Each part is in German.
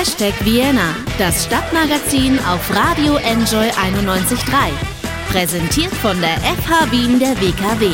Hashtag Vienna, das Stadtmagazin auf Radio Enjoy 91.3. Präsentiert von der FH Wien der WKW.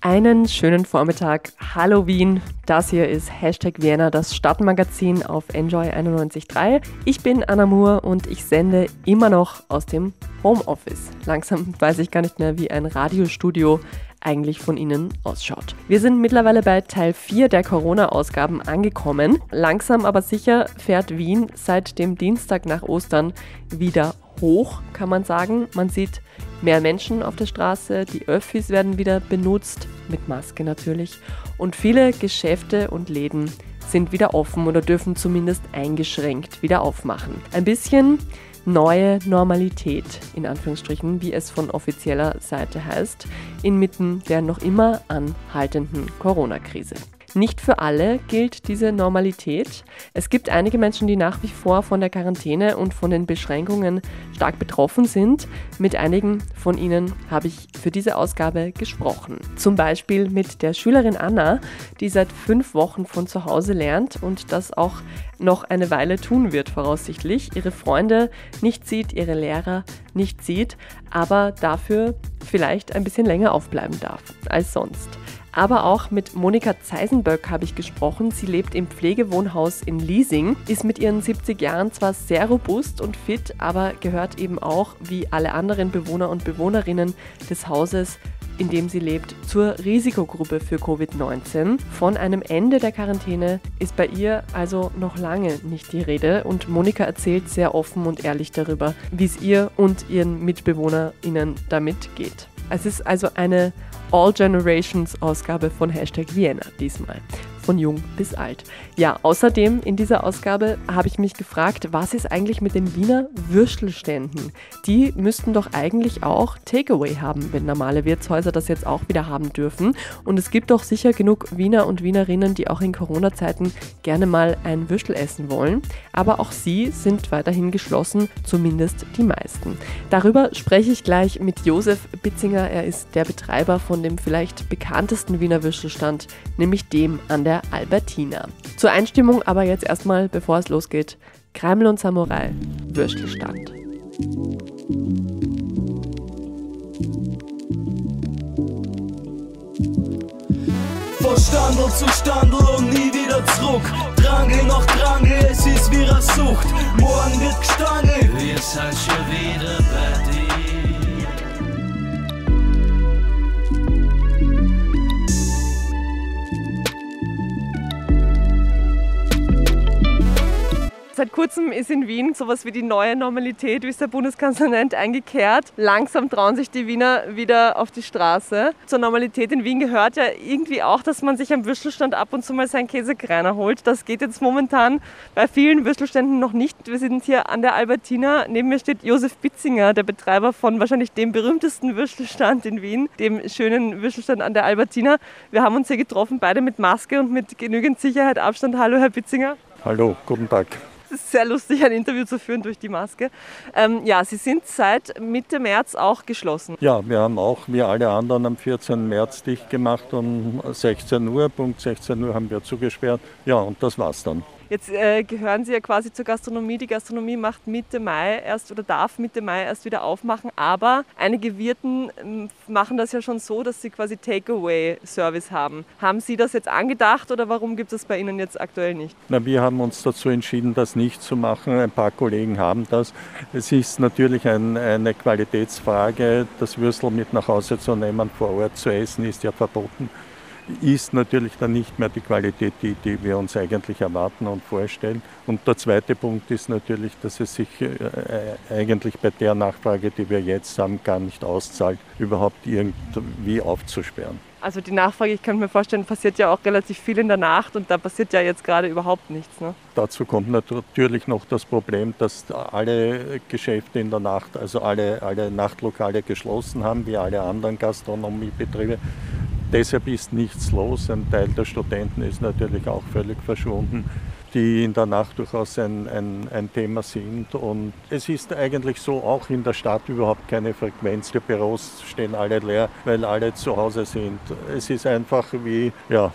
Einen schönen Vormittag. Hallo Wien. Das hier ist Hashtag Vienna, das Stadtmagazin auf Enjoy 91.3. Ich bin Anna Moore und ich sende immer noch aus dem Homeoffice. Langsam weiß ich gar nicht mehr, wie ein Radiostudio eigentlich von Ihnen ausschaut. Wir sind mittlerweile bei Teil 4 der Corona-Ausgaben angekommen. Langsam aber sicher fährt Wien seit dem Dienstag nach Ostern wieder hoch, kann man sagen. Man sieht mehr Menschen auf der Straße, die Öffis werden wieder benutzt, mit Maske natürlich. Und viele Geschäfte und Läden sind wieder offen oder dürfen zumindest eingeschränkt wieder aufmachen. Ein bisschen neue Normalität, in Anführungsstrichen, wie es von offizieller Seite heißt, inmitten der noch immer anhaltenden Corona-Krise. Nicht für alle gilt diese Normalität. Es gibt einige Menschen, die nach wie vor von der Quarantäne und von den Beschränkungen stark betroffen sind. Mit einigen von ihnen habe ich für diese Ausgabe gesprochen. Zum Beispiel mit der Schülerin Anna, die seit fünf Wochen von zu Hause lernt und das auch noch eine Weile tun wird, voraussichtlich. Ihre Freunde nicht sieht, ihre Lehrer nicht sieht, aber dafür vielleicht ein bisschen länger aufbleiben darf als sonst. Aber auch mit Monika Zeisenböck habe ich gesprochen. Sie lebt im Pflegewohnhaus in Liesing, ist mit ihren 70 Jahren zwar sehr robust und fit, aber gehört eben auch, wie alle anderen Bewohner und Bewohnerinnen des Hauses, in dem sie lebt, zur Risikogruppe für Covid-19. Von einem Ende der Quarantäne ist bei ihr also noch lange nicht die Rede und Monika erzählt sehr offen und ehrlich darüber, wie es ihr und ihren MitbewohnerInnen damit geht. Es ist also eine All Generations Ausgabe von Hashtag Vienna diesmal von jung bis alt. Ja, außerdem in dieser Ausgabe habe ich mich gefragt, was ist eigentlich mit den Wiener Würstelständen? Die müssten doch eigentlich auch Takeaway haben, wenn normale Wirtshäuser das jetzt auch wieder haben dürfen. Und es gibt doch sicher genug Wiener und Wienerinnen, die auch in Corona-Zeiten gerne mal ein Würstel essen wollen. Aber auch sie sind weiterhin geschlossen, zumindest die meisten. Darüber spreche ich gleich mit Josef Bitzinger. Er ist der Betreiber von dem vielleicht bekanntesten Wiener Würstelstand, nämlich dem an der der Albertina. Zur Einstimmung aber jetzt erstmal, bevor es losgeht, Kreml und Samurai, Würstelstand. Von Standel zu Standel und nie wieder zurück. Drangel noch Drangel, es ist wie eine Sucht. Morgen wird gestangelt. Wir sind schon wieder bei Seit kurzem ist in Wien sowas wie die neue Normalität, wie es der Bundeskanzler nennt, eingekehrt. Langsam trauen sich die Wiener wieder auf die Straße. Zur Normalität in Wien gehört ja irgendwie auch, dass man sich am Würstelstand ab und zu mal seinen Käsekreiner holt. Das geht jetzt momentan bei vielen Würstelständen noch nicht. Wir sind hier an der Albertina. Neben mir steht Josef Bitzinger, der Betreiber von wahrscheinlich dem berühmtesten Würstelstand in Wien, dem schönen Würstelstand an der Albertina. Wir haben uns hier getroffen, beide mit Maske und mit genügend Sicherheit, Abstand. Hallo, Herr Bitzinger. Hallo, guten Tag. Es ist sehr lustig, ein Interview zu führen durch die Maske. Ähm, ja, Sie sind seit Mitte März auch geschlossen. Ja, wir haben auch, wie alle anderen, am 14. März dicht gemacht um 16 Uhr. Punkt 16 Uhr haben wir zugesperrt. Ja, und das war's dann. Jetzt äh, gehören Sie ja quasi zur Gastronomie. Die Gastronomie macht Mitte Mai erst oder darf Mitte Mai erst wieder aufmachen. Aber einige Wirten ähm, machen das ja schon so, dass sie quasi Takeaway-Service haben. Haben Sie das jetzt angedacht oder warum gibt es bei Ihnen jetzt aktuell nicht? Na, wir haben uns dazu entschieden, das nicht zu machen. Ein paar Kollegen haben das. Es ist natürlich ein, eine Qualitätsfrage. Das Würstel mit nach Hause zu nehmen, vor Ort zu essen, ist ja verboten ist natürlich dann nicht mehr die Qualität, die, die wir uns eigentlich erwarten und vorstellen. Und der zweite Punkt ist natürlich, dass es sich äh, äh, eigentlich bei der Nachfrage, die wir jetzt haben, gar nicht auszahlt, überhaupt irgendwie aufzusperren. Also die Nachfrage, ich kann mir vorstellen, passiert ja auch relativ viel in der Nacht und da passiert ja jetzt gerade überhaupt nichts. Ne? Dazu kommt natürlich noch das Problem, dass alle Geschäfte in der Nacht, also alle, alle Nachtlokale geschlossen haben, wie alle anderen Gastronomiebetriebe. Deshalb ist nichts los. Ein Teil der Studenten ist natürlich auch völlig verschwunden. die in der Nacht durchaus ein, ein, ein, Thema sind. Und es ist eigentlich so auch in der Stadt überhaupt keine Frequenz. Die Büros stehen alle leer, weil alle zu Hause sind. Es ist einfach wie, ja,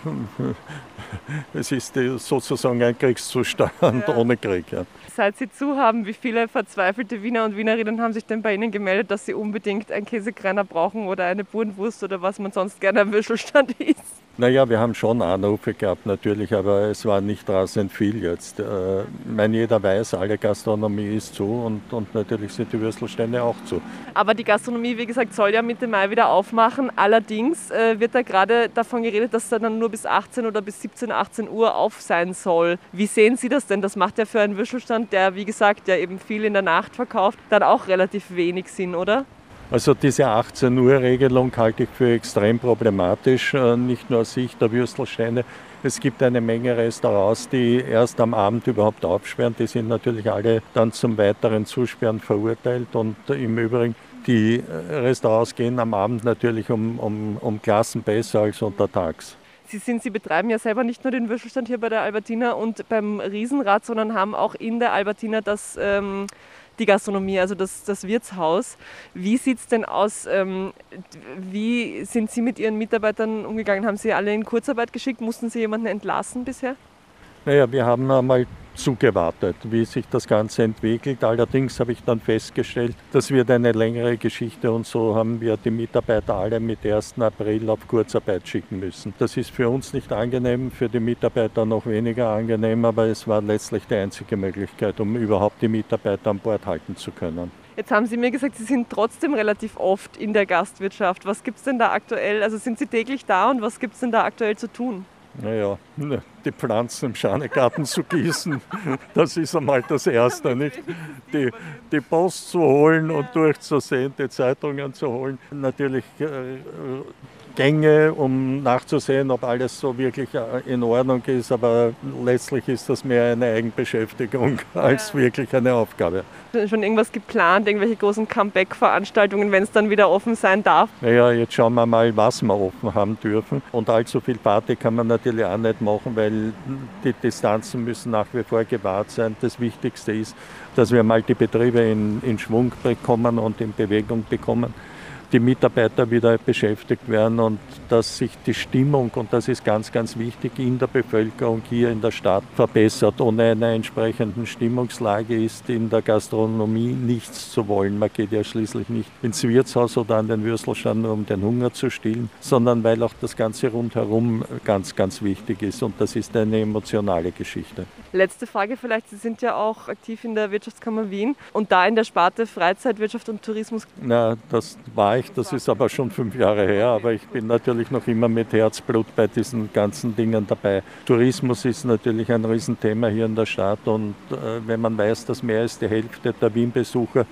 es ist sozusagen ein Kriegszustand ja. ohne Krieg. Ja. Seit Sie zu haben, wie viele verzweifelte Wiener und Wienerinnen haben sich denn bei Ihnen gemeldet, dass sie unbedingt einen Käsekreiner brauchen oder eine Burenwurst oder was man sonst gerne am Würstelstand isst? Naja, wir haben schon Anrufe gehabt natürlich, aber es war nicht rasend viel jetzt. Äh, ich meine, jeder weiß, alle Gastronomie ist zu und, und natürlich sind die Würstelstände auch zu. Aber die Gastronomie, wie gesagt, soll ja Mitte Mai wieder aufmachen. Allerdings äh, wird da gerade davon geredet, dass da dann nur bis 18 oder bis 17, 18 Uhr auf sein soll. Wie sehen Sie das denn? Das macht ja für einen Würstelstand, der, wie gesagt, ja eben viel in der Nacht verkauft, dann auch relativ wenig Sinn, oder? Also diese 18 Uhr Regelung halte ich für extrem problematisch, äh, nicht nur aus Sicht der Würstelsteine. Es gibt eine Menge Restaurants, die erst am Abend überhaupt aufsperren. Die sind natürlich alle dann zum weiteren Zusperren verurteilt. Und im Übrigen, die Restaurants gehen am Abend natürlich um, um, um Klassen besser als untertags. Sie, sind, Sie betreiben ja selber nicht nur den Würstelstand hier bei der Albertina und beim Riesenrad, sondern haben auch in der Albertina das ähm, die Gastronomie, also das, das Wirtshaus. Wie sieht es denn aus? Ähm, wie sind Sie mit Ihren Mitarbeitern umgegangen? Haben Sie alle in Kurzarbeit geschickt? Mussten Sie jemanden entlassen bisher? Naja, wir haben einmal zugewartet, wie sich das Ganze entwickelt. Allerdings habe ich dann festgestellt, das wird eine längere Geschichte und so haben wir die Mitarbeiter alle mit 1. April auf Kurzarbeit schicken müssen. Das ist für uns nicht angenehm, für die Mitarbeiter noch weniger angenehm, aber es war letztlich die einzige Möglichkeit, um überhaupt die Mitarbeiter an Bord halten zu können. Jetzt haben Sie mir gesagt, Sie sind trotzdem relativ oft in der Gastwirtschaft. Was gibt es denn da aktuell? Also sind Sie täglich da und was gibt es denn da aktuell zu tun? Naja, die Pflanzen im Schanegarten zu gießen, das ist einmal das Erste. Nicht? Die, die Post zu holen und durchzusehen, die Zeitungen zu holen. Natürlich äh, Gänge, um nachzusehen, ob alles so wirklich äh, in Ordnung ist. Aber letztlich ist das mehr eine Eigenbeschäftigung als wirklich eine Aufgabe. Schon irgendwas geplant, irgendwelche großen Comeback-Veranstaltungen, wenn es dann wieder offen sein darf? Naja, jetzt schauen wir mal, was wir offen haben dürfen. Und allzu viel Party kann man natürlich auch nicht machen, weil die Distanzen müssen nach wie vor gewahrt sein. Das Wichtigste ist, dass wir mal die Betriebe in, in Schwung bekommen und in Bewegung bekommen die Mitarbeiter wieder beschäftigt werden und dass sich die Stimmung, und das ist ganz, ganz wichtig, in der Bevölkerung hier in der Stadt verbessert. Ohne eine entsprechende Stimmungslage ist in der Gastronomie nichts zu wollen. Man geht ja schließlich nicht ins Wirtshaus oder an den Würstelstand, nur um den Hunger zu stillen, sondern weil auch das Ganze rundherum ganz, ganz wichtig ist. Und das ist eine emotionale Geschichte. Letzte Frage vielleicht. Sie sind ja auch aktiv in der Wirtschaftskammer Wien und da in der Sparte Freizeitwirtschaft und Tourismus. Na, das war ich. Das ist aber schon fünf Jahre her. Aber ich bin natürlich noch immer mit Herzblut bei diesen ganzen Dingen dabei. Tourismus ist natürlich ein Riesenthema hier in der Stadt. Und äh, wenn man weiß, dass mehr als die Hälfte der Wien-Besucher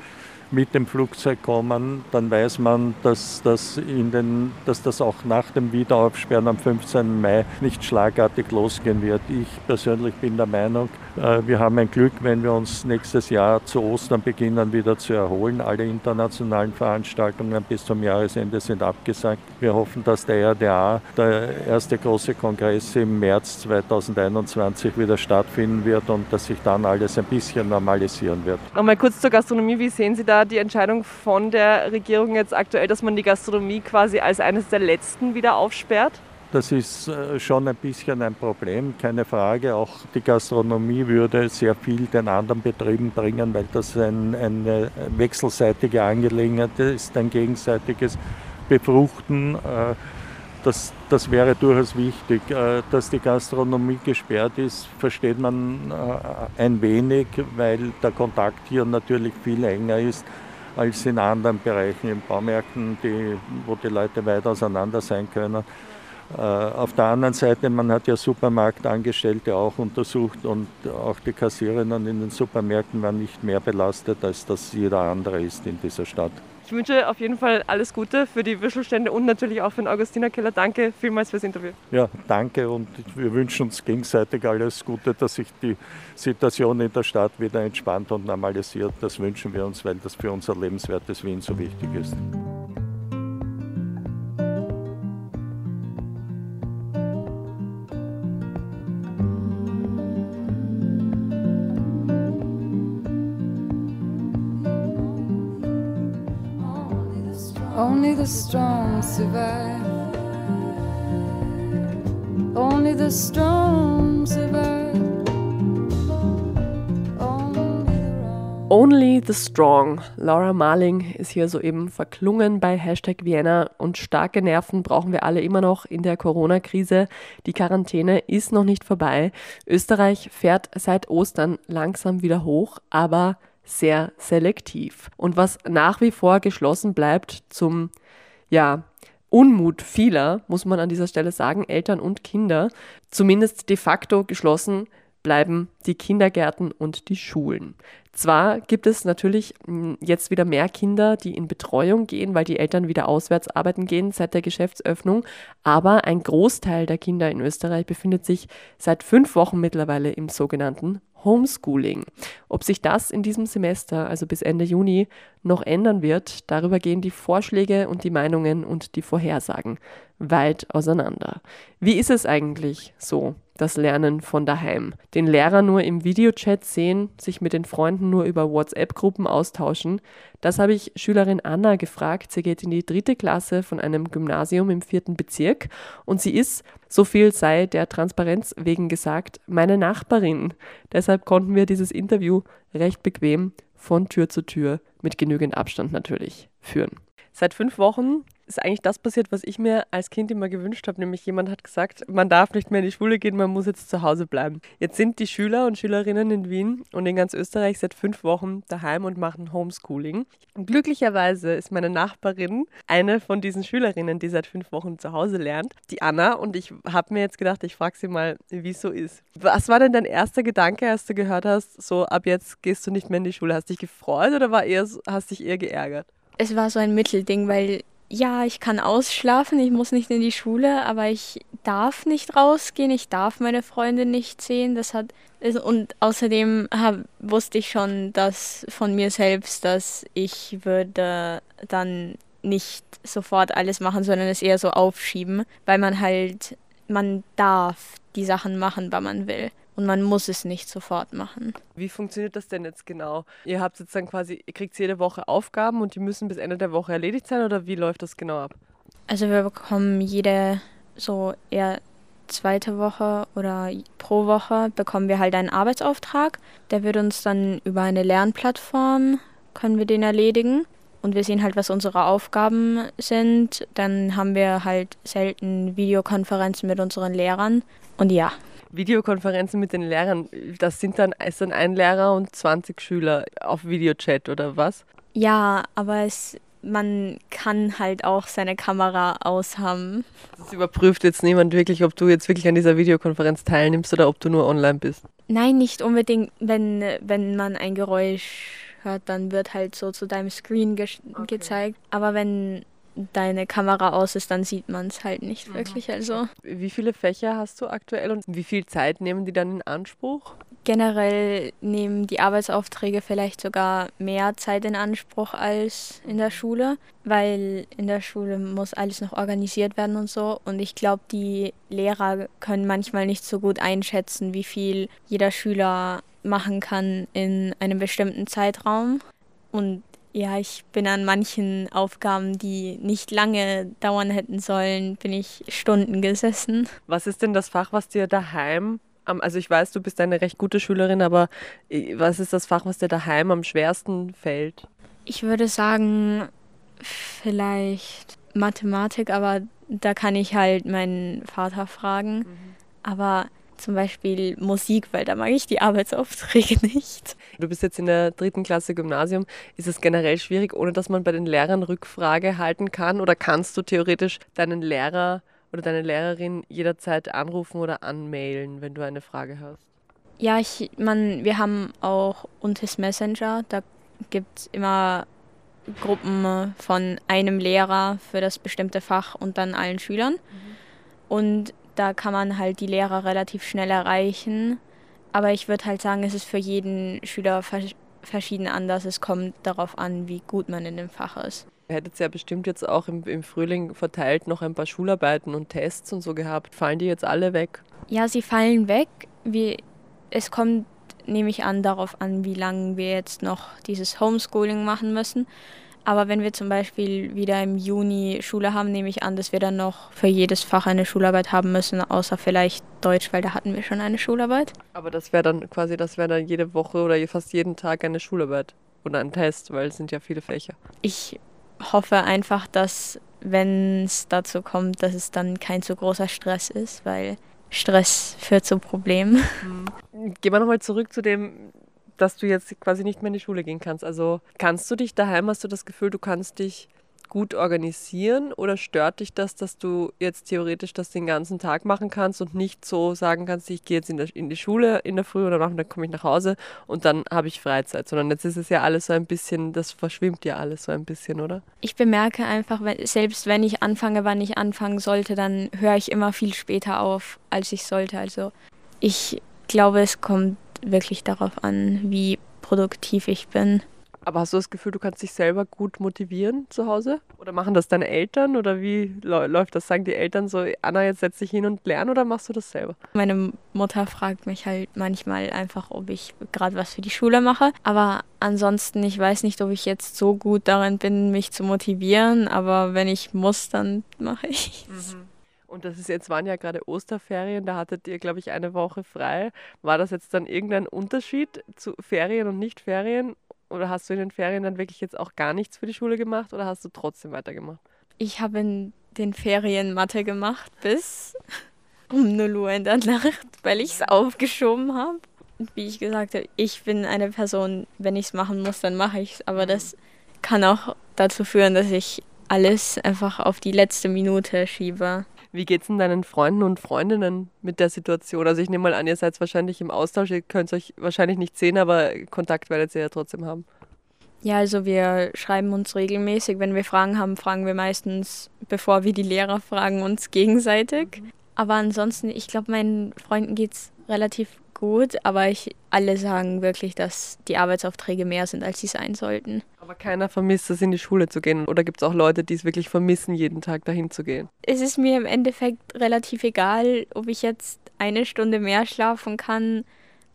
mit dem Flugzeug kommen, dann weiß man, dass das, in den, dass das auch nach dem Wiederaufsperren am 15. Mai nicht schlagartig losgehen wird. Ich persönlich bin der Meinung, äh, wir haben ein Glück, wenn wir uns nächstes Jahr zu Ostern beginnen wieder zu erholen. Alle internationalen Veranstaltungen bis zum Jahresende sind abgesagt. Wir hoffen, dass der RDA, der erste große Kongress im März 2021 wieder stattfinden wird und dass sich dann alles ein bisschen normalisieren wird. Nochmal kurz zur Gastronomie. Wie sehen Sie da die Entscheidung von der Regierung jetzt aktuell, dass man die Gastronomie quasi als eines der letzten wieder aufsperrt? Das ist äh, schon ein bisschen ein Problem, keine Frage. Auch die Gastronomie würde sehr viel den anderen Betrieben bringen, weil das ein, eine wechselseitige Angelegenheit ist, ein gegenseitiges Befruchten. Das, das wäre durchaus wichtig. Äh, dass die Gastronomie gesperrt ist, versteht man äh, ein wenig, weil der Kontakt hier natürlich viel enger ist als in anderen Bereichen, in Baumärkten, die, wo die Leute weit auseinander sein können. Äh, auf der anderen Seite, man hat ja Supermarktangestellte auch untersucht und auch die Kassiererinnen in den Supermärkten waren nicht mehr belastet, als das jeder andere ist in dieser Stadt. Ich wünsche auf jeden Fall alles Gute für die Würstelstände und natürlich auch für den Augustinerkeller. Danke vielmals fürs Interview. Ja, danke und wir wünschen uns gegenseitig alles Gute, dass sich die Situation in der Stadt wieder entspannt und normalisiert. Das wünschen wir uns, weil das für unser lebenswertes Wien so wichtig ist. Only the strong survive. Only the strong survive. Only the Strong. Laura Marling ist hier soeben verklungen bei Hashtag Vienna und starke Nerven brauchen wir alle immer noch in der Corona-Krise. Die Quarantäne ist noch nicht vorbei. Österreich fährt seit Ostern langsam wieder hoch, aber sehr selektiv. Und was nach wie vor geschlossen bleibt zum, ja, Unmut vieler, muss man an dieser Stelle sagen, Eltern und Kinder, zumindest de facto geschlossen bleiben die Kindergärten und die Schulen. Zwar gibt es natürlich hm, jetzt wieder mehr Kinder, die in Betreuung gehen, weil die Eltern wieder auswärts arbeiten gehen seit der Geschäftsöffnung, aber ein Großteil der Kinder in Österreich befindet sich seit fünf Wochen mittlerweile im sogenannten Homeschooling. Ob sich das in diesem Semester, also bis Ende Juni, noch ändern wird, darüber gehen die Vorschläge und die Meinungen und die Vorhersagen weit auseinander. Wie ist es eigentlich so, das Lernen von daheim? Den Lehrer nur im Videochat sehen, sich mit den Freunden nur über WhatsApp-Gruppen austauschen? Das habe ich Schülerin Anna gefragt. Sie geht in die dritte Klasse von einem Gymnasium im vierten Bezirk und sie ist, so viel sei der Transparenz wegen gesagt, meine Nachbarin. Deshalb konnten wir dieses Interview recht bequem von Tür zu Tür mit genügend Abstand natürlich führen. Seit fünf Wochen ist eigentlich das passiert, was ich mir als Kind immer gewünscht habe, nämlich jemand hat gesagt, man darf nicht mehr in die Schule gehen, man muss jetzt zu Hause bleiben. Jetzt sind die Schüler und Schülerinnen in Wien und in ganz Österreich seit fünf Wochen daheim und machen Homeschooling. Und glücklicherweise ist meine Nachbarin eine von diesen Schülerinnen, die seit fünf Wochen zu Hause lernt, die Anna. Und ich habe mir jetzt gedacht, ich frage sie mal, wie es so ist. Was war denn dein erster Gedanke, als du gehört hast, so ab jetzt gehst du nicht mehr in die Schule? Hast dich gefreut oder war eher, hast dich eher geärgert? Es war so ein Mittelding, weil ja, ich kann ausschlafen, ich muss nicht in die Schule, aber ich darf nicht rausgehen, ich darf meine Freunde nicht sehen. Das hat und außerdem hab, wusste ich schon, dass von mir selbst, dass ich würde dann nicht sofort alles machen, sondern es eher so aufschieben, weil man halt man darf die Sachen machen, wann man will und man muss es nicht sofort machen. Wie funktioniert das denn jetzt genau? Ihr habt jetzt dann quasi, ihr kriegt jede Woche Aufgaben und die müssen bis Ende der Woche erledigt sein oder wie läuft das genau ab? Also wir bekommen jede so eher zweite Woche oder pro Woche bekommen wir halt einen Arbeitsauftrag. Der wird uns dann über eine Lernplattform können wir den erledigen und wir sehen halt, was unsere Aufgaben sind. Dann haben wir halt selten Videokonferenzen mit unseren Lehrern und ja, Videokonferenzen mit den Lehrern, das sind dann, ist dann ein Lehrer und 20 Schüler auf Videochat oder was? Ja, aber es, man kann halt auch seine Kamera aushaben. Das überprüft jetzt niemand wirklich, ob du jetzt wirklich an dieser Videokonferenz teilnimmst oder ob du nur online bist. Nein, nicht unbedingt, wenn, wenn man ein Geräusch hört, dann wird halt so zu deinem Screen okay. gezeigt. Aber wenn deine Kamera aus ist, dann sieht man es halt nicht mhm. wirklich. Also. Wie viele Fächer hast du aktuell und wie viel Zeit nehmen die dann in Anspruch? Generell nehmen die Arbeitsaufträge vielleicht sogar mehr Zeit in Anspruch als in der Schule, weil in der Schule muss alles noch organisiert werden und so. Und ich glaube, die Lehrer können manchmal nicht so gut einschätzen, wie viel jeder Schüler machen kann in einem bestimmten Zeitraum. Und ja, ich bin an manchen Aufgaben, die nicht lange dauern hätten sollen, bin ich Stunden gesessen. Was ist denn das Fach, was dir daheim also ich weiß, du bist eine recht gute Schülerin, aber äh, was ist das Fach, was dir daheim am schwersten fällt? Ich würde sagen, vielleicht Mathematik, aber da kann ich halt meinen Vater fragen. Mhm. Aber zum Beispiel Musik, weil da mag ich die Arbeitsaufträge nicht. Du bist jetzt in der dritten Klasse Gymnasium. Ist es generell schwierig, ohne dass man bei den Lehrern Rückfrage halten kann? Oder kannst du theoretisch deinen Lehrer oder deine Lehrerin jederzeit anrufen oder anmailen, wenn du eine Frage hast? Ja, ich, man, wir haben auch Untis Messenger. Da gibt es immer Gruppen von einem Lehrer für das bestimmte Fach und dann allen Schülern. Mhm. Und da kann man halt die Lehrer relativ schnell erreichen. Aber ich würde halt sagen, es ist für jeden Schüler verschieden anders. Es kommt darauf an, wie gut man in dem Fach ist. Ihr hättet ja bestimmt jetzt auch im, im Frühling verteilt noch ein paar Schularbeiten und Tests und so gehabt. Fallen die jetzt alle weg? Ja, sie fallen weg. Wie, es kommt, nehme ich an, darauf an, wie lange wir jetzt noch dieses Homeschooling machen müssen. Aber wenn wir zum Beispiel wieder im Juni Schule haben, nehme ich an, dass wir dann noch für jedes Fach eine Schularbeit haben müssen, außer vielleicht Deutsch, weil da hatten wir schon eine Schularbeit. Aber das wäre dann quasi, das wäre dann jede Woche oder fast jeden Tag eine Schularbeit oder ein Test, weil es sind ja viele Fächer. Ich hoffe einfach, dass wenn es dazu kommt, dass es dann kein zu großer Stress ist, weil Stress führt zu Problemen. Gehen wir nochmal zurück zu dem, dass du jetzt quasi nicht mehr in die Schule gehen kannst. Also kannst du dich daheim, hast du das Gefühl, du kannst dich gut organisieren oder stört dich das, dass du jetzt theoretisch das den ganzen Tag machen kannst und nicht so sagen kannst, ich gehe jetzt in, der, in die Schule in der Früh oder dann komme ich nach Hause und dann habe ich Freizeit, sondern jetzt ist es ja alles so ein bisschen, das verschwimmt ja alles so ein bisschen, oder? Ich bemerke einfach, selbst wenn ich anfange, wann ich anfangen sollte, dann höre ich immer viel später auf, als ich sollte. Also ich glaube, es kommt wirklich darauf an, wie produktiv ich bin. Aber hast du das Gefühl, du kannst dich selber gut motivieren zu Hause? Oder machen das deine Eltern? Oder wie läuft das? Sagen die Eltern so, Anna, jetzt setz dich hin und lern oder machst du das selber? Meine Mutter fragt mich halt manchmal einfach, ob ich gerade was für die Schule mache. Aber ansonsten, ich weiß nicht, ob ich jetzt so gut darin bin, mich zu motivieren. Aber wenn ich muss, dann mache ich es. Mhm. Und das ist jetzt waren ja gerade Osterferien, da hattet ihr, glaube ich, eine Woche frei. War das jetzt dann irgendein Unterschied zu Ferien und Nicht-Ferien? Oder hast du in den Ferien dann wirklich jetzt auch gar nichts für die Schule gemacht oder hast du trotzdem weitergemacht? Ich habe in den Ferien Mathe gemacht bis um 0 Uhr in der Nacht, weil ich es aufgeschoben habe. Wie ich gesagt habe, ich bin eine Person, wenn ich es machen muss, dann mache ich es. Aber das kann auch dazu führen, dass ich alles einfach auf die letzte Minute schiebe. Wie geht es denn deinen Freunden und Freundinnen mit der Situation? Also ich nehme mal an, ihr seid wahrscheinlich im Austausch, ihr könnt euch wahrscheinlich nicht sehen, aber Kontakt werdet ihr ja trotzdem haben. Ja, also wir schreiben uns regelmäßig. Wenn wir Fragen haben, fragen wir meistens, bevor wir die Lehrer fragen, uns gegenseitig. Mhm. Aber ansonsten, ich glaube, meinen Freunden geht es relativ gut, aber ich, alle sagen wirklich, dass die Arbeitsaufträge mehr sind, als sie sein sollten. Aber keiner vermisst es, in die Schule zu gehen. Oder gibt es auch Leute, die es wirklich vermissen, jeden Tag dahin zu gehen? Es ist mir im Endeffekt relativ egal, ob ich jetzt eine Stunde mehr schlafen kann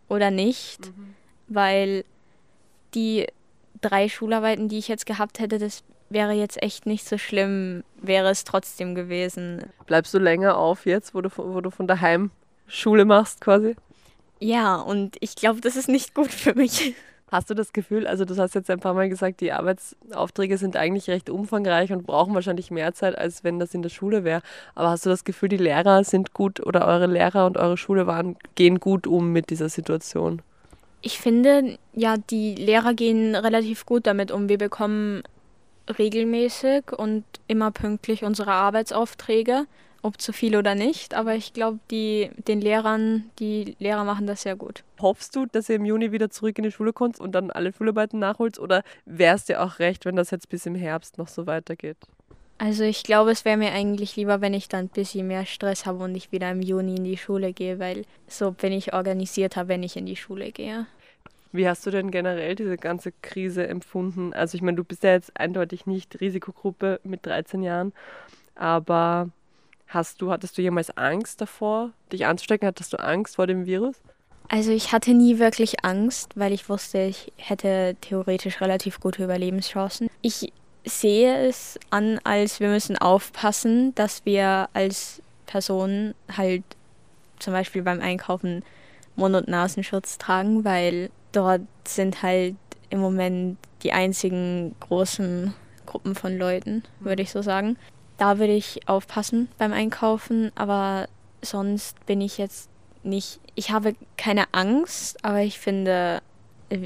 oder nicht, mhm. weil die drei Schularbeiten, die ich jetzt gehabt hätte, das wäre jetzt echt nicht so schlimm, wäre es trotzdem gewesen. Bleibst du länger auf jetzt, wo du, wo du von daheim Schule machst quasi? Ja, und ich glaube, das ist nicht gut für mich. Hast du das Gefühl, also du hast jetzt ein paar Mal gesagt, die Arbeitsaufträge sind eigentlich recht umfangreich und brauchen wahrscheinlich mehr Zeit, als wenn das in der Schule wäre. Aber hast du das Gefühl, die Lehrer sind gut oder eure Lehrer und eure Schule waren, gehen gut um mit dieser Situation? Ich finde, ja, die Lehrer gehen relativ gut damit um. Wir bekommen regelmäßig und immer pünktlich unsere Arbeitsaufträge ob zu viel oder nicht, aber ich glaube, die den Lehrern, die Lehrer machen das sehr gut. Hoffst du, dass ihr im Juni wieder zurück in die Schule kommt und dann alle Schularbeiten nachholst oder wäre es dir auch recht, wenn das jetzt bis im Herbst noch so weitergeht? Also ich glaube, es wäre mir eigentlich lieber, wenn ich dann ein bisschen mehr Stress habe und ich wieder im Juni in die Schule gehe, weil so bin ich organisiert habe, wenn ich in die Schule gehe. Wie hast du denn generell diese ganze Krise empfunden? Also ich meine, du bist ja jetzt eindeutig nicht Risikogruppe mit 13 Jahren, aber Hast du, hattest du jemals Angst davor, dich anzustecken? Hattest du Angst vor dem Virus? Also ich hatte nie wirklich Angst, weil ich wusste, ich hätte theoretisch relativ gute Überlebenschancen. Ich sehe es an, als wir müssen aufpassen, dass wir als Personen halt zum Beispiel beim Einkaufen Mund- und Nasenschutz tragen, weil dort sind halt im Moment die einzigen großen Gruppen von Leuten, würde ich so sagen. Da würde ich aufpassen beim Einkaufen, aber sonst bin ich jetzt nicht. Ich habe keine Angst, aber ich finde,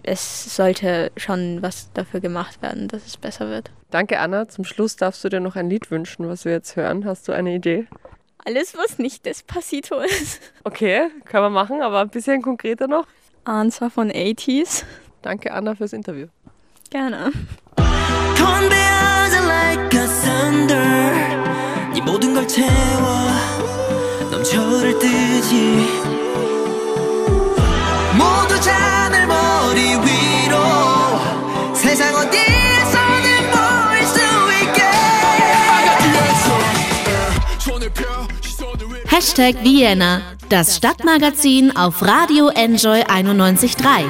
es sollte schon was dafür gemacht werden, dass es besser wird. Danke, Anna. Zum Schluss darfst du dir noch ein Lied wünschen, was wir jetzt hören. Hast du eine Idee? Alles, was nicht Despacito ist. Okay, können wir machen, aber ein bisschen konkreter noch. Answer von 80s. Danke, Anna, fürs Interview. Gerne. 네 Hashtag Vienna, das Stadtmagazin auf Radio Enjoy 91.3.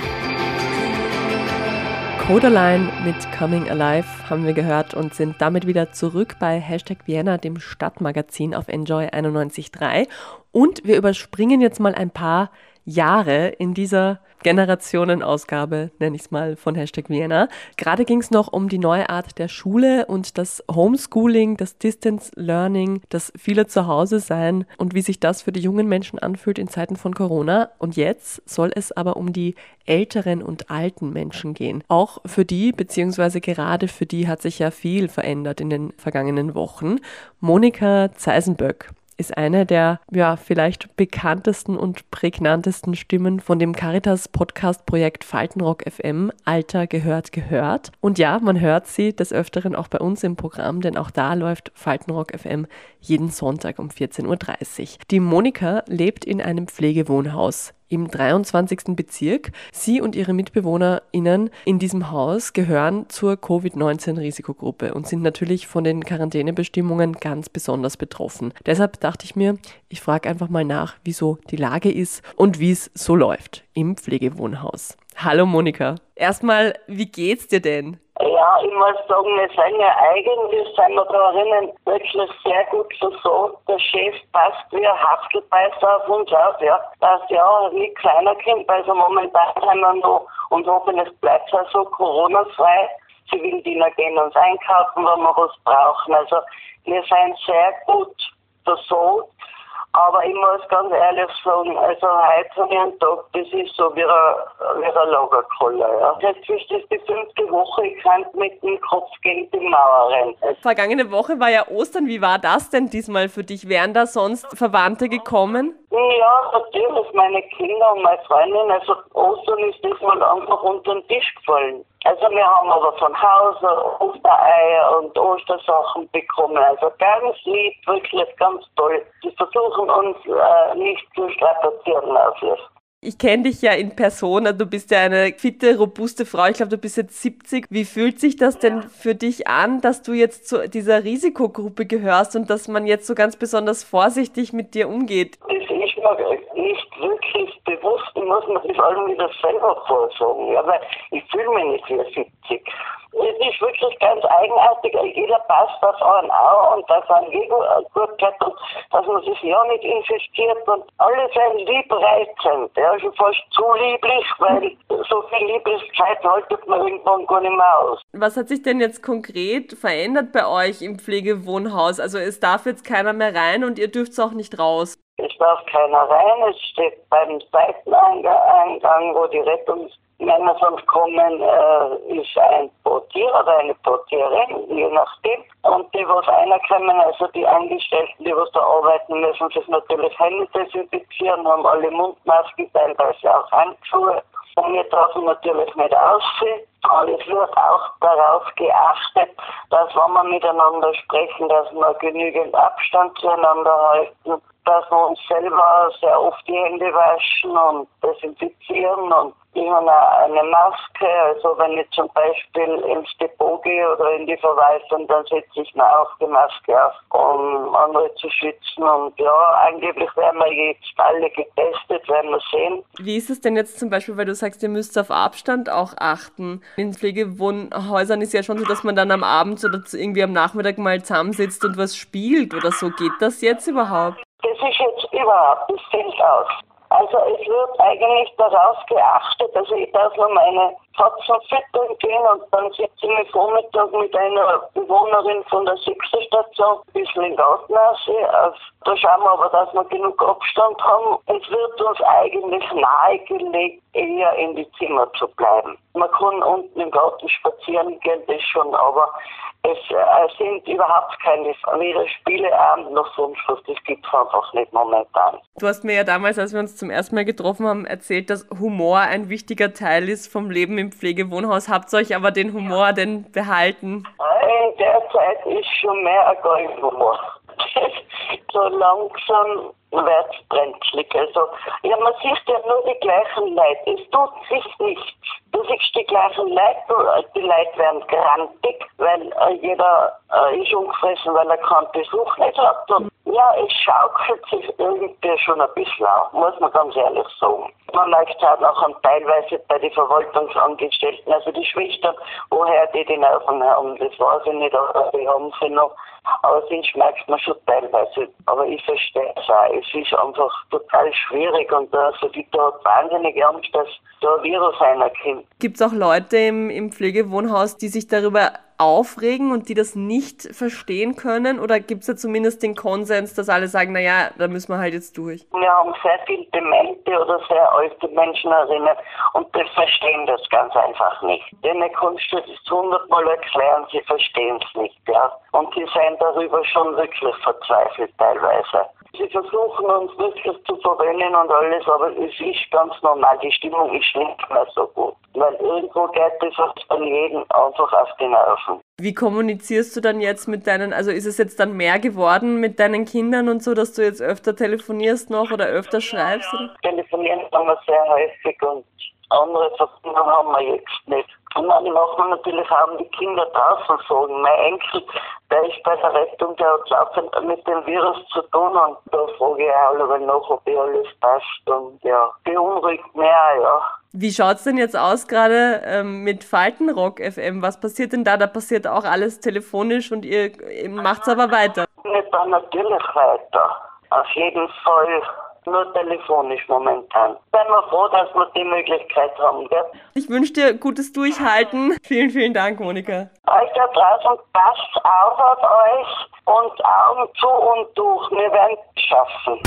Codaline mit Coming Alive haben wir gehört und sind damit wieder zurück bei Hashtag Vienna, dem Stadtmagazin auf Enjoy 91.3. Und wir überspringen jetzt mal ein paar Jahre in dieser Generationenausgabe, nenne ich es mal, von Hashtag Vienna. Gerade ging es noch um die neue Art der Schule und das Homeschooling, das Distance Learning, das viele zu Hause sein und wie sich das für die jungen Menschen anfühlt in Zeiten von Corona. Und jetzt soll es aber um die älteren und alten Menschen gehen. Auch für die, beziehungsweise gerade für die hat sich ja viel verändert in den vergangenen Wochen. Monika Zeisenböck ist eine der ja, vielleicht bekanntesten und prägnantesten Stimmen von dem Caritas-Podcast-Projekt Faltenrock FM, Alter gehört gehört. Und ja, man hört sie des Öfteren auch bei uns im Programm, denn auch da läuft Faltenrock FM jeden Sonntag um 14.30 Uhr. Die Monika lebt in einem Pflegewohnhaus im 23. Bezirk. Sie und ihre MitbewohnerInnen in diesem Haus gehören zur Covid-19-Risikogruppe und sind natürlich von den Quarantänebestimmungen ganz besonders betroffen. Deshalb dachte ich mir, ich frage einfach mal nach, wieso die Lage ist und wie es so läuft im Pflegewohnhaus. Hallo Monika. Erstmal, wie geht's dir denn? Ja, ich muss sagen, wir sind ja eigentlich, sind wir da drinnen wirklich sehr gut versorgt. Der Chef passt wie ein Haftelbeißer auf uns auf, ja. Dass ja nicht kleiner Kind, also momentan sind wir noch und hoffen, es bleibt ja so Corona-frei. Zivildiener gehen uns einkaufen, wenn wir was brauchen. Also wir sind sehr gut versorgt. Aber ich muss ganz ehrlich sagen, also heute habe ich einen Tag, das ist so wie ein, wie ein Lagerkoller. Ja. Jetzt ist das die fünfte Woche, ich kann mit dem Kopf gegen die Mauer rennen. Vergangene Woche war ja Ostern. Wie war das denn diesmal für dich? Wären da sonst Verwandte gekommen? Ja, natürlich, meine Kinder und meine Freundin. Also Ostern ist diesmal einfach unter den Tisch gefallen. Also wir haben aber von Hause Ostereier und Ostersachen bekommen. Also ganz lieb, wirklich ganz toll. Die versuchen uns äh, nicht zu strapazieren auf ihr. Ich kenne dich ja in Person, du bist ja eine fitte, robuste Frau. Ich glaube, du bist jetzt 70. Wie fühlt sich das denn für dich an, dass du jetzt zu dieser Risikogruppe gehörst und dass man jetzt so ganz besonders vorsichtig mit dir umgeht? Das mir nicht wirklich bewusst. Muss mir das allem wieder selber vorsagen. Ja, weil ich fühle mich nicht wie 70. Es ist wirklich ganz eigenartig. Jeder passt auf einen auch und ein Ego gut geht und dass man sich ja nicht infiziert und alle sind liebreich sind. Ja, schon fast zu lieblich, weil so viel Lieblichkeit haltet man irgendwann gar nicht mehr aus. Was hat sich denn jetzt konkret verändert bei euch im Pflegewohnhaus? Also es darf jetzt keiner mehr rein und ihr dürft auch nicht raus. Es darf keiner rein. Es steht beim Seiteneingang, wo die Rettungsmänner sonst kommen, äh, ist ein Portier oder eine Portierin, je nachdem. Und die, was reinkommen, also die Angestellten, die was da arbeiten, müssen sich natürlich Hände desinfizieren, haben alle Mundmasken, teilweise auch Handschuhe. Und wir dürfen natürlich nicht aussehen. Und es wird auch darauf geachtet, dass wenn wir miteinander sprechen, dass wir genügend Abstand zueinander halten dass wir uns selber sehr oft die Hände waschen und desinfizieren und habe eine Maske, also wenn ich zum Beispiel ins Depot gehe oder in die Verwaltung, dann setze ich mir auch die Maske auf, um andere zu schützen. Und ja, angeblich werden wir jetzt alle getestet, werden wir sehen. Wie ist es denn jetzt zum Beispiel, weil du sagst, ihr müsst auf Abstand auch achten? In Pflegewohnhäusern ist ja schon so, dass man dann am Abend oder irgendwie am Nachmittag mal zusammensitzt und was spielt oder so. Geht das jetzt überhaupt? Das ist jetzt überhaupt, das fällt aus. Also es wird eigentlich darauf geachtet, also ich darf nur meine Katzen füttern gehen und dann sitze ich mich Vormittag mit einer Bewohnerin von der sechsten Station ein bisschen in Gartenase. Da schauen wir aber, dass wir genug Abstand haben. Es wird uns eigentlich nahegelegt, eher in die Zimmer zu bleiben. Man kann unten im Garten spazieren gehen, das schon, aber es äh, sind überhaupt keine, weder Spieleabend noch sonst was, das gibt es einfach nicht momentan. Du hast mir ja damals, als wir uns zum ersten Mal getroffen haben, erzählt, dass Humor ein wichtiger Teil ist vom Leben im Pflegewohnhaus. Habt ihr euch aber den Humor denn behalten? In der Zeit ist schon mehr ein Galgenhumor. so langsam brenzlig. Also, ja, man sieht ja nur die gleichen Leute. Es tut sich nichts. Du siehst die gleichen Leute, die Leute werden grantig, weil äh, jeder äh, ist ungefressen, weil er keinen Besuch nicht hat. Und ja, es schaukelt sich irgendwie schon ein bisschen auf, muss man ganz ehrlich sagen. Man merkt es auch noch teilweise bei den Verwaltungsangestellten, also die Schwestern, woher die die Nerven haben, das weiß ich nicht, aber die haben sie noch. Aber das merkt man schon teilweise. Aber ich verstehe es auch. Es ist einfach total schwierig und also die da wahnsinnig Angst, dass da ein Virus reinkommt. Gibt es auch Leute im, im Pflegewohnhaus, die sich darüber aufregen und die das nicht verstehen können? Oder gibt es da zumindest den Konsens, dass alle sagen, naja, da müssen wir halt jetzt durch? Wir haben sehr viele Demente oder sehr alte Menschen erinnert und die verstehen das ganz einfach nicht. Denen kannst du das hundertmal erklären, sie verstehen es nicht, ja. Und sie sind darüber schon wirklich verzweifelt teilweise. Sie versuchen uns wirklich zu verwöhnen und alles, aber es ist ganz normal. Die Stimmung ist nicht mehr so gut. Weil irgendwo geht das von jedem einfach auf die Nerven. Wie kommunizierst du dann jetzt mit deinen, also ist es jetzt dann mehr geworden mit deinen Kindern und so, dass du jetzt öfter telefonierst noch oder öfter schreibst? Oder? Telefonieren haben wir sehr häufig und andere Verbindungen haben wir jetzt nicht. Und dann machen wir natürlich auch die Kinder draußen sagen. Mein Enkel, der ist bei der Rettung, der hat laufend mit dem Virus zu tun und da frage ich auch alle nach, ob eh alles passt und ja, beunruhigt auch, ja. Wie schaut's denn jetzt aus gerade ähm, mit Faltenrock FM? Was passiert denn da? Da passiert auch alles telefonisch und ihr, ihr macht's aber weiter. Wir dann natürlich weiter. Auf jeden Fall nur telefonisch momentan. Bin wir froh, dass wir die Möglichkeit haben. Gell? Ich wünsche dir gutes Durchhalten. Vielen, vielen Dank, Monika. Euch da draußen passt auf auf euch und Augen zu und durch. Wir werden es schaffen.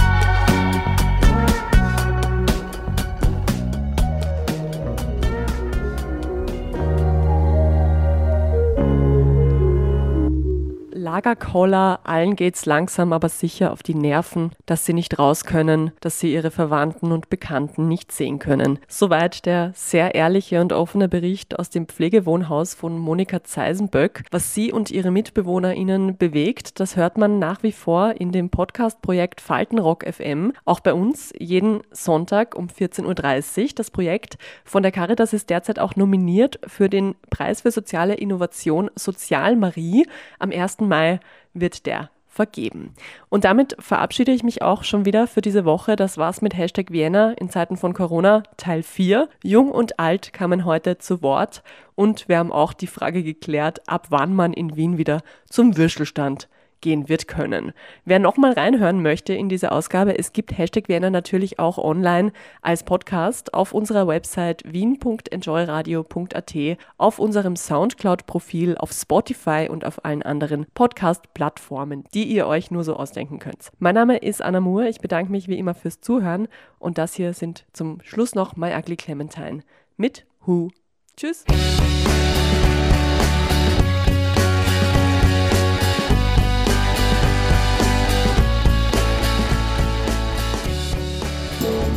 Lagerkoller, allen geht's langsam aber sicher auf die Nerven, dass sie nicht raus können, dass sie ihre Verwandten und Bekannten nicht sehen können. Soweit der sehr ehrliche und offene Bericht aus dem Pflegewohnhaus von Monika Zeisenböck. Was sie und ihre MitbewohnerInnen bewegt, das hört man nach wie vor in dem Podcast-Projekt Faltenrock FM. Auch bei uns jeden Sonntag um 14.30 Uhr. Das Projekt von der Caritas ist derzeit auch nominiert für den Preis für soziale Innovation Sozialmarie am 1. Mai wird der vergeben. Und damit verabschiede ich mich auch schon wieder für diese Woche. Das war's mit Hashtag Vienna in Zeiten von Corona Teil 4. Jung und alt kamen heute zu Wort und wir haben auch die Frage geklärt, ab wann man in Wien wieder zum Würstelstand gehen wird können. Wer nochmal reinhören möchte in diese Ausgabe, es gibt Hashtag Vienna natürlich auch online als Podcast auf unserer Website wien.enjoyradio.at, auf unserem Soundcloud-Profil, auf Spotify und auf allen anderen Podcast-Plattformen, die ihr euch nur so ausdenken könnt. Mein Name ist Anna Moore, ich bedanke mich wie immer fürs Zuhören und das hier sind zum Schluss noch My Ugly Clementine mit Who. Tschüss!